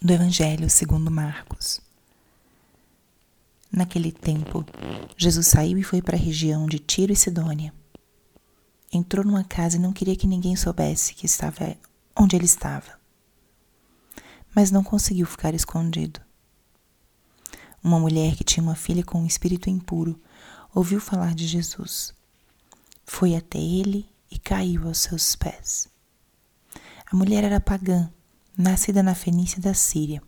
do Evangelho segundo Marcos. Naquele tempo, Jesus saiu e foi para a região de Tiro e Sidônia. Entrou numa casa e não queria que ninguém soubesse que estava onde ele estava. Mas não conseguiu ficar escondido. Uma mulher que tinha uma filha com um espírito impuro ouviu falar de Jesus. Foi até ele e caiu aos seus pés. A mulher era pagã nascida na Fenícia da Síria.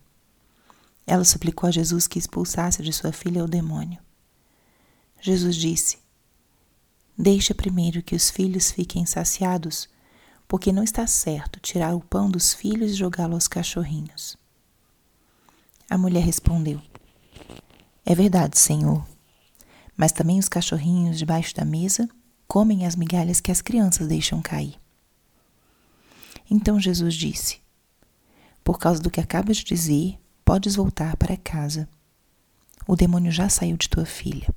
Ela suplicou a Jesus que expulsasse de sua filha o demônio. Jesus disse: Deixa primeiro que os filhos fiquem saciados, porque não está certo tirar o pão dos filhos e jogá-lo aos cachorrinhos. A mulher respondeu: É verdade, Senhor. Mas também os cachorrinhos debaixo da mesa comem as migalhas que as crianças deixam cair. Então Jesus disse: por causa do que acabas de dizer, podes voltar para casa. O demônio já saiu de tua filha.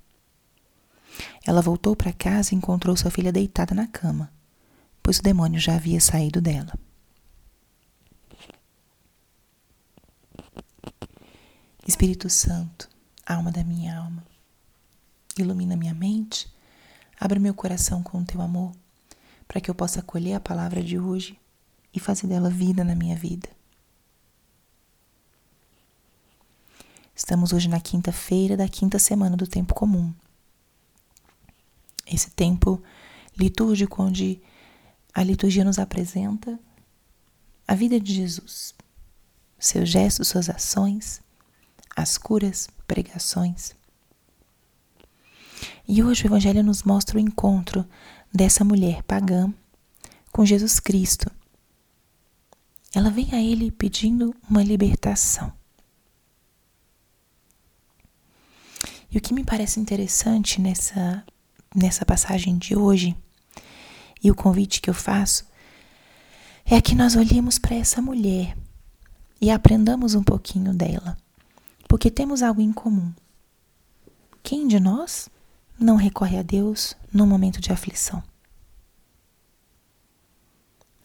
Ela voltou para casa e encontrou sua filha deitada na cama, pois o demônio já havia saído dela. Espírito Santo, alma da minha alma, ilumina minha mente, abre meu coração com o teu amor, para que eu possa acolher a palavra de hoje e fazer dela vida na minha vida. Estamos hoje na quinta-feira da quinta semana do tempo comum. Esse tempo litúrgico onde a liturgia nos apresenta a vida de Jesus, seus gestos, suas ações, as curas, pregações. E hoje o Evangelho nos mostra o encontro dessa mulher pagã com Jesus Cristo. Ela vem a ele pedindo uma libertação. E o que me parece interessante nessa, nessa passagem de hoje, e o convite que eu faço, é que nós olhemos para essa mulher e aprendamos um pouquinho dela, porque temos algo em comum. Quem de nós não recorre a Deus no momento de aflição?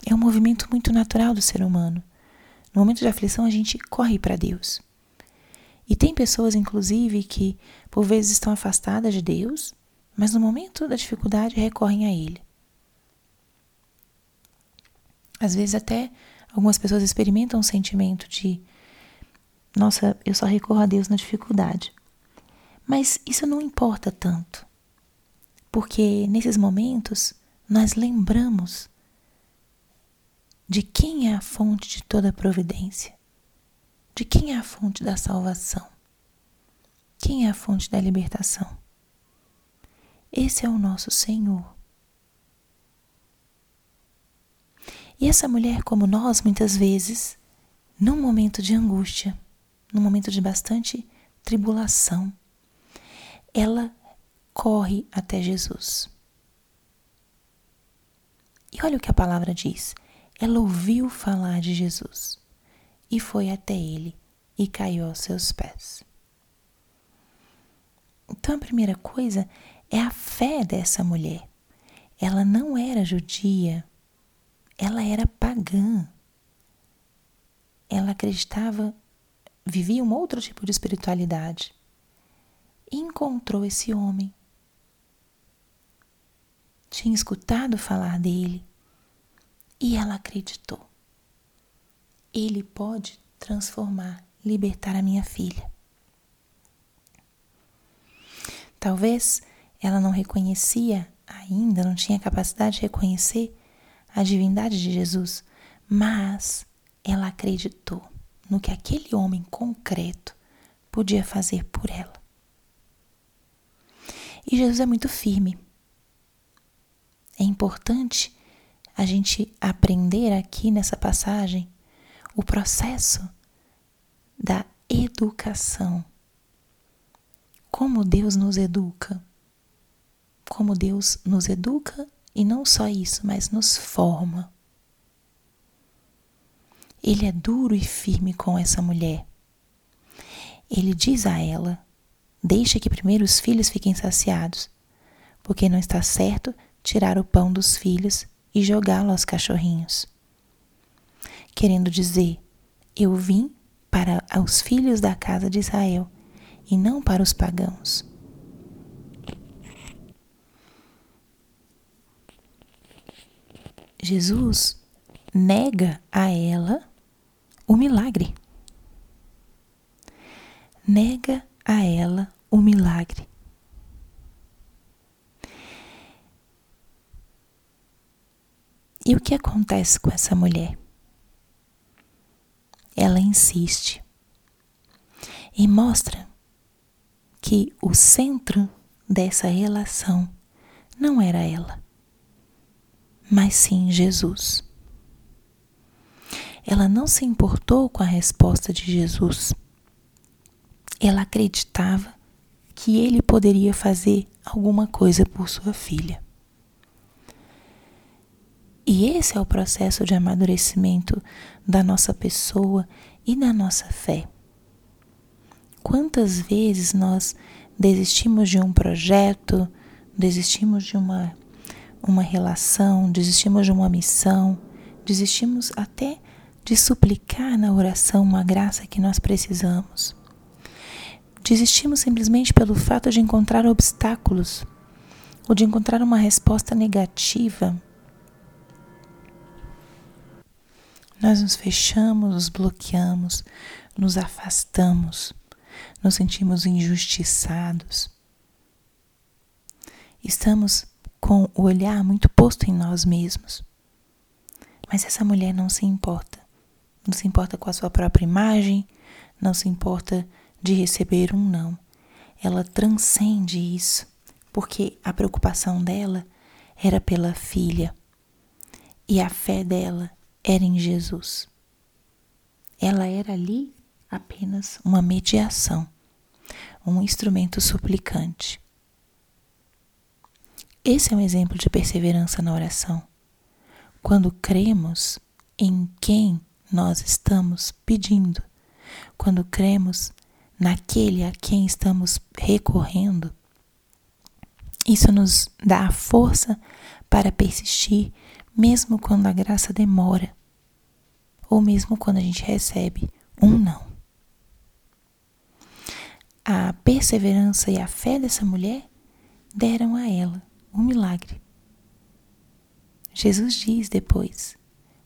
É um movimento muito natural do ser humano. No momento de aflição, a gente corre para Deus. E tem pessoas, inclusive, que por vezes estão afastadas de Deus, mas no momento da dificuldade recorrem a Ele. Às vezes, até algumas pessoas experimentam um sentimento de: nossa, eu só recorro a Deus na dificuldade. Mas isso não importa tanto, porque nesses momentos nós lembramos de quem é a fonte de toda a providência. De quem é a fonte da salvação? Quem é a fonte da libertação? Esse é o nosso Senhor. E essa mulher, como nós, muitas vezes, num momento de angústia, num momento de bastante tribulação, ela corre até Jesus. E olha o que a palavra diz. Ela ouviu falar de Jesus e foi até ele e caiu aos seus pés. Então a primeira coisa é a fé dessa mulher. Ela não era judia, ela era pagã. Ela acreditava, vivia um outro tipo de espiritualidade. E encontrou esse homem. Tinha escutado falar dele e ela acreditou. Ele pode transformar, libertar a minha filha. Talvez ela não reconhecia ainda, não tinha capacidade de reconhecer a divindade de Jesus, mas ela acreditou no que aquele homem concreto podia fazer por ela. E Jesus é muito firme. É importante a gente aprender aqui nessa passagem o processo da educação. Como Deus nos educa. Como Deus nos educa e não só isso, mas nos forma. Ele é duro e firme com essa mulher. Ele diz a ela: Deixa que primeiro os filhos fiquem saciados, porque não está certo tirar o pão dos filhos e jogá-lo aos cachorrinhos querendo dizer: Eu vim para os filhos da casa de Israel e não para os pagãos. Jesus nega a ela o milagre. Nega a ela o milagre. E o que acontece com essa mulher? Insiste e mostra que o centro dessa relação não era ela, mas sim Jesus. Ela não se importou com a resposta de Jesus. Ela acreditava que ele poderia fazer alguma coisa por sua filha. E esse é o processo de amadurecimento da nossa pessoa e da nossa fé. Quantas vezes nós desistimos de um projeto, desistimos de uma, uma relação, desistimos de uma missão, desistimos até de suplicar na oração uma graça que nós precisamos. Desistimos simplesmente pelo fato de encontrar obstáculos ou de encontrar uma resposta negativa. Nós nos fechamos, nos bloqueamos, nos afastamos, nos sentimos injustiçados. Estamos com o olhar muito posto em nós mesmos. Mas essa mulher não se importa não se importa com a sua própria imagem, não se importa de receber um não. Ela transcende isso, porque a preocupação dela era pela filha e a fé dela era em Jesus. Ela era ali apenas uma mediação, um instrumento suplicante. Esse é um exemplo de perseverança na oração. Quando cremos em quem nós estamos pedindo, quando cremos naquele a quem estamos recorrendo, isso nos dá a força para persistir, mesmo quando a graça demora, ou mesmo quando a gente recebe um não. A perseverança e a fé dessa mulher deram a ela um milagre. Jesus diz depois: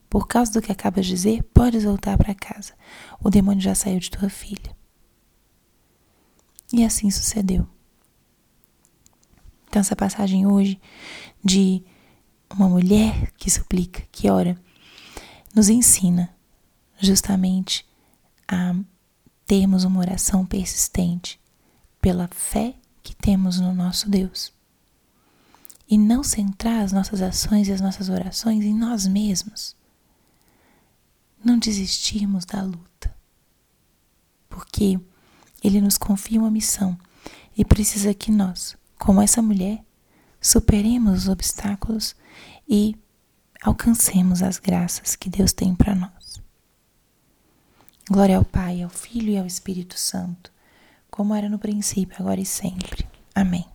por causa do que acabas de dizer, podes voltar para casa. O demônio já saiu de tua filha. E assim sucedeu. Então, essa passagem hoje de uma mulher que suplica, que ora, nos ensina justamente a termos uma oração persistente pela fé que temos no nosso Deus. E não centrar as nossas ações e as nossas orações em nós mesmos não desistirmos da luta, porque Ele nos confia uma missão e precisa que nós, como essa mulher, superemos os obstáculos e alcancemos as graças que Deus tem para nós. Glória ao Pai, ao Filho e ao Espírito Santo, como era no princípio, agora e sempre. Amém.